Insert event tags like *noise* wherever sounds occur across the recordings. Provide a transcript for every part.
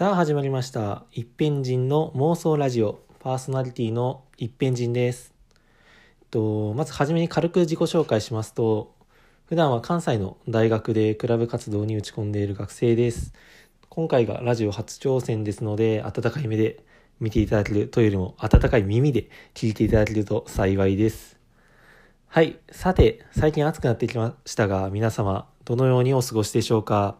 さあ始まりました。一辺人の妄想ラジオ。パーソナリティの一辺人です。えっとまずはじめに軽く自己紹介しますと普段は関西の大学でクラブ活動に打ち込んでいる学生です。今回がラジオ初挑戦ですので温かい目で見ていただけるというよりも温かい耳で聞いていただけると幸いです。はい。さて最近暑くなってきましたが皆様どのようにお過ごしでしょうか？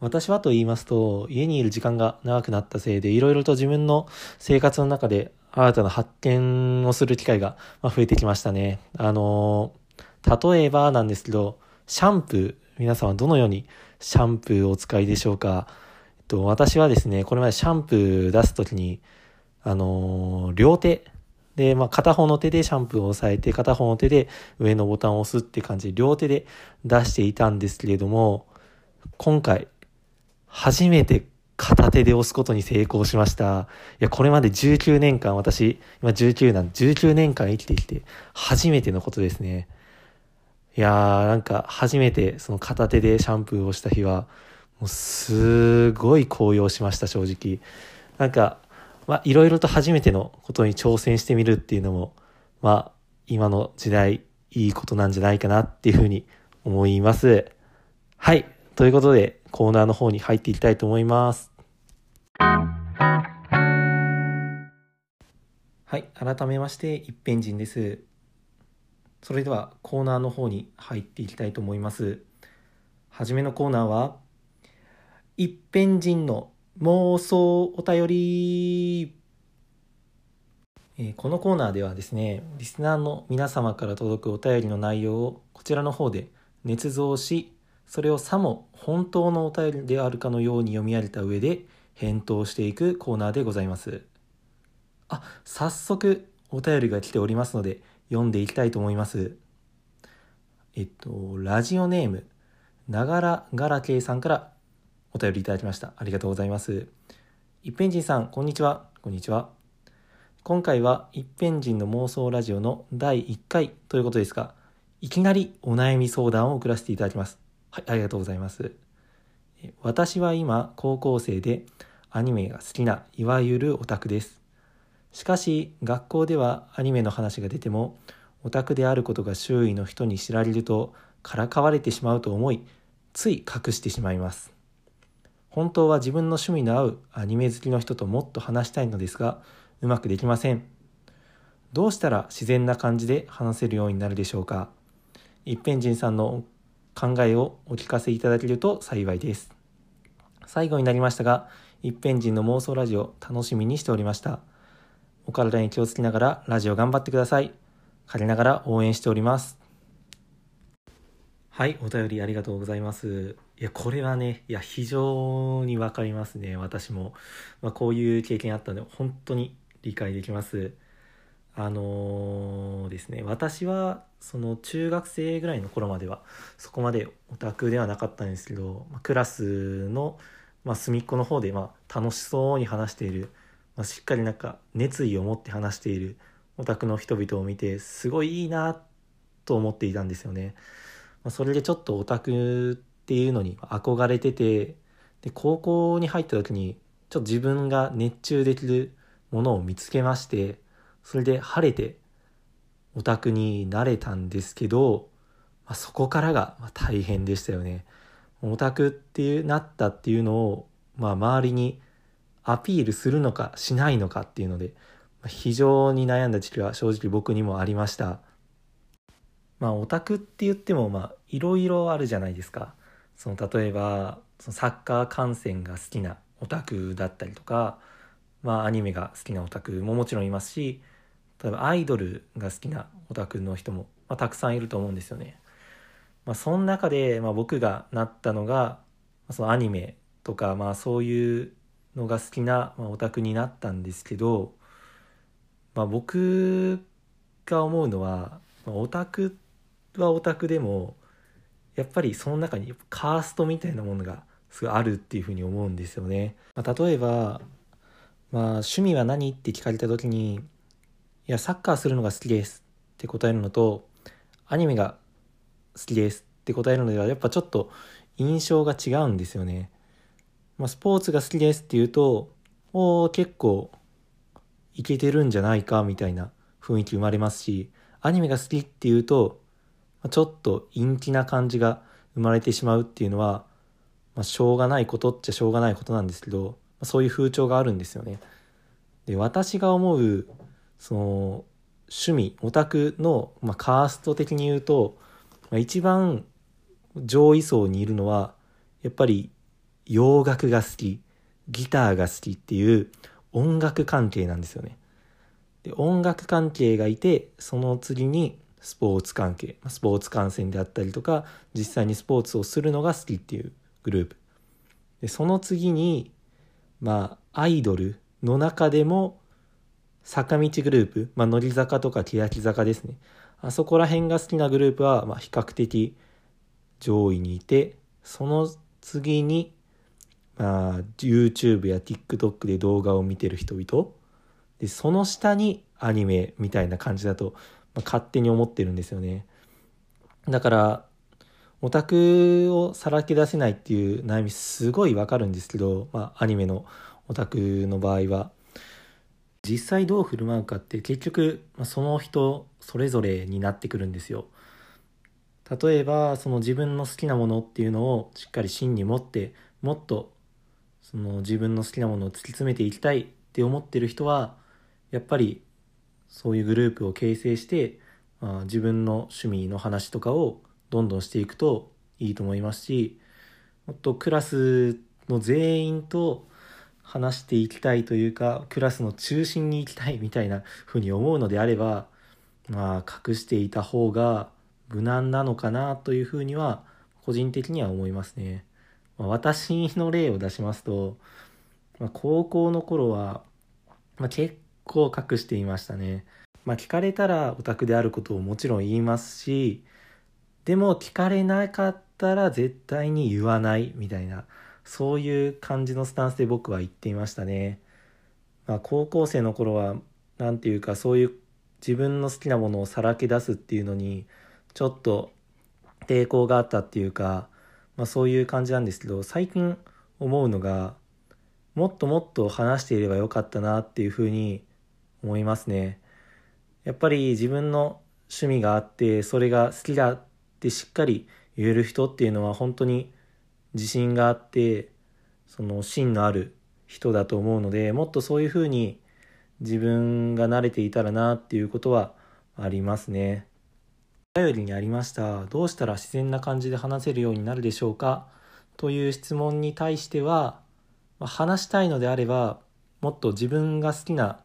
私はと言いますと、家にいる時間が長くなったせいで、いろいろと自分の生活の中で新たな発見をする機会が増えてきましたね。あの、例えばなんですけど、シャンプー、皆さんはどのようにシャンプーをお使いでしょうか。えっと、私はですね、これまでシャンプー出すときに、あの、両手で、まあ、片方の手でシャンプーを押さえて、片方の手で上のボタンを押すって感じで、両手で出していたんですけれども、今回、初めて片手で押すことに成功しました。いや、これまで19年間、私、今19なん、19年間生きてきて、初めてのことですね。いやー、なんか、初めてその片手でシャンプーをした日は、もうすごい高揚しました、正直。なんか、まあ、いろいろと初めてのことに挑戦してみるっていうのも、まあ、今の時代、いいことなんじゃないかなっていうふうに思います。はい。ということで、コーナーの方に入っていきたいと思います。はい、改めまして一辺人です。それではコーナーの方に入っていきたいと思います。はじめのコーナーは、一辺人の妄想お便り。えこのコーナーではですね、リスナーの皆様から届くお便りの内容をこちらの方で捏造し、それをさも本当のお便りであるかのように読み上げた上で返答していくコーナーでございます。あ、早速お便りが来ておりますので読んでいきたいと思います。えっと、ラジオネーム、ながらがらけいさんからお便りいただきました。ありがとうございます。一辺人さん、こんにちは。こんにちは。今回は一辺人の妄想ラジオの第1回ということですが、いきなりお悩み相談を送らせていただきます。はい、ありがとうございます。私は今、高校生でアニメが好きないわゆるオタクです。しかし、学校ではアニメの話が出ても、オタクであることが周囲の人に知られると、からかわれてしまうと思い、つい隠してしまいます。本当は自分の趣味の合うアニメ好きの人ともっと話したいのですが、うまくできません。どうしたら自然な感じで話せるようになるでしょうか一辺人さんの考えをお聞かせいただけると幸いです。最後になりましたが、一辺人の妄想ラジオ楽しみにしておりました。お体に気をつけながらラジオ頑張ってください。借りながら応援しております。はい、お便りありがとうございます。いや、これはね、いや、非常にわかりますね、私も。まあ、こういう経験あったので、本当に理解できます。あのー、ですね私はその中学生ぐらいの頃まではそこまでオタクではなかったんですけど、まあ、クラスの、まあ、隅っこの方でまあ楽しそうに話している、まあ、しっかりなんか熱意を持って話しているオタクの人々を見てすごいいいなと思っていたんですよね。まあ、それでちょっとオタクっていうのに憧れててで高校に入った時にちょっと自分が熱中できるものを見つけましてそれで晴れてオタクになれたんですけど、まあ、そこからが大変でしたよね。オタクっていうなったっていうのを、まあ、周りにアピールするのかしないのかっていうので、非常に悩んだ時期は正直僕にもありました。まあオタクって言ってもまあいろいろあるじゃないですか。その例えばそのサッカー観戦が好きなオタクだったりとか、まあアニメが好きなオタクももちろんいますし、例えばアイドルが好きなオタクの人も、まあ、たくさんいると思うんですよね。まあ、その中で、まあ、僕がなったのがそのアニメとか、まあ、そういうのが好きな、まあ、オタクになったんですけど、まあ、僕が思うのは、まあ、オタクはオタクでもやっぱりその中にカーストみたいなものがすごいあるっていうふうに思うんですよね。まあ、例えば、まあ、趣味は何って聞かれた時にいや、サッカーするのが好きですって答えるのと、アニメが好きですって答えるのでは、やっぱちょっと印象が違うんですよね。まあ、スポーツが好きですっていうと、お結構いけてるんじゃないかみたいな雰囲気生まれますし、アニメが好きっていうと、ちょっと陰気な感じが生まれてしまうっていうのは、まあ、しょうがないことっちゃしょうがないことなんですけど、そういう風潮があるんですよね。で、私が思う、その、趣味、オタクの、まあ、カースト的に言うと、まあ、一番上位層にいるのは、やっぱり洋楽が好き、ギターが好きっていう音楽関係なんですよね。で、音楽関係がいて、その次にスポーツ関係、スポーツ観戦であったりとか、実際にスポーツをするのが好きっていうグループ。で、その次に、まあ、アイドルの中でも、坂道グループ、まあ、乃木坂とか欅坂ですね。あそこら辺が好きなグループは、まあ、比較的上位にいて、その次に、まあ、YouTube や TikTok で動画を見てる人々。で、その下にアニメみたいな感じだと、まあ、勝手に思ってるんですよね。だから、オタクをさらけ出せないっていう悩みすごいわかるんですけど、まあ、アニメのオタクの場合は。実際どう振る舞うかって結局、その人それぞれになってくるんですよ。例えばその自分の好きなものっていうのをしっかり芯に持ってもっとその自分の好きなものを突き詰めていきたいって思ってる人はやっぱりそういうグループを形成して、まあ、自分の趣味の話とかをどんどんしていくといいと思いますしもっとクラスの全員と話していきたいというかクラスの中心に行きたい *laughs* みたいなふうに思うのであればまあ隠していた方が無難なのかなというふうには個人的には思いますね。まあ、私の例を出しますと、まあ、高校の頃は、まあ、結構隠していましたね。まあ、聞かれたらオタクであることをもちろん言いますしでも聞かれなかったら絶対に言わないみたいなそういう感じのスタンスで僕は言っていましたね。まあ、高校生の頃は何て言うかそういう自分の好きなものをさらけ出すっていうのにちょっと抵抗があったっていうか、まあ、そういう感じなんですけど最近思うのがもっともっと話していればよかったなっていうふうに思いますね。やっぱり自分の趣味があってそれが好きだってしっかり言える人っていうのは本当に自信があってその芯のある人だと思うのでもっとそういうふうに自分が慣れていたらなっていうことはありますね。お便りにありましたどうしたら自然な感じで話せるようになるでしょうか？という質問に対しては話したいのであればもっと自分が好きな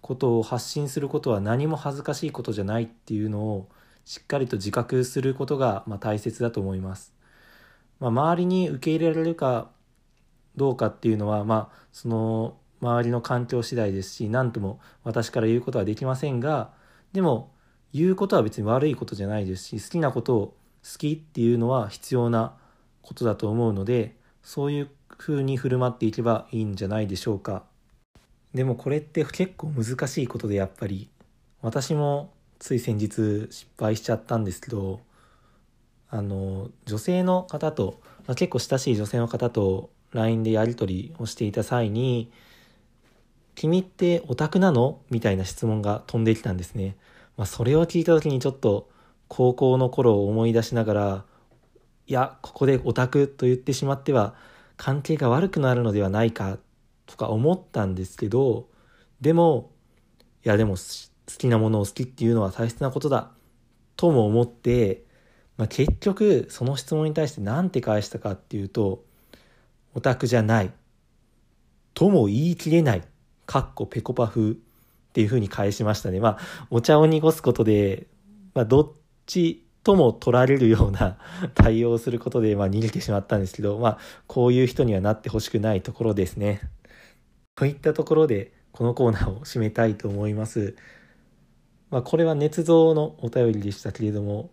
ことを発信することは何も恥ずかしいことじゃないっていうのをしっかりと自覚することがま大切だと思います。まあ、周りに受け入れられるかどうかっていうのは、まあ、その周りの環境次第ですし何とも私から言うことはできませんがでも言うことは別に悪いことじゃないですし好きなことを好きっていうのは必要なことだと思うのでそういう風に振る舞っていけばいいんじゃないでしょうか。でもこれって結構難しいことでやっぱり。私もつい先日失敗しちゃったんですけどあの女性の方と、まあ、結構親しい女性の方と LINE でやり取りをしていた際に「君ってオタクなの?」みたいな質問が飛んできたんですね。まあ、それを聞いた時にちょっと高校の頃を思い出しながらいやここでオタクと言ってしまっては関係が悪くなるのではないかとか思ったんですけどでもいやでも好きなものを好きっていうのは大切なことだとも思って、まあ、結局その質問に対して何て返したかっていうとオタクじゃないとも言い切れないかっこペコパフっていうふうに返しましたね。まあ、お茶を濁すことで、まあ、どっちとも取られるような *laughs* 対応をすることで、まあ、逃げてしまったんですけど、まあ、こういう人にはなってほしくないところですね。といったところで、このコーナーを締めたいと思います。まあ、これは捏造のお便りでしたけれども、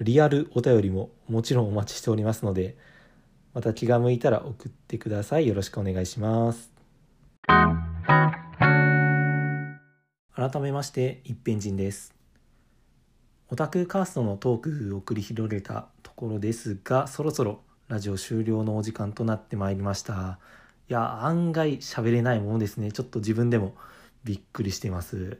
リアルお便りももちろんお待ちしておりますので、また気が向いたら送ってください。よろしくお願いします。改めまして一辺人ですオタクカーストのトークを繰り広げたところですがそろそろラジオ終了のお時間となってまいりましたいや案外喋れないものですねちょっと自分でもびっくりしています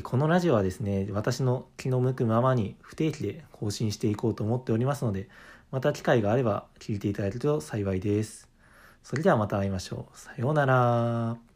このラジオはですね私の気の向くままに不定期で更新していこうと思っておりますのでまた機会があれば聞いていただけると幸いです。それではまた会いましょう。さようなら。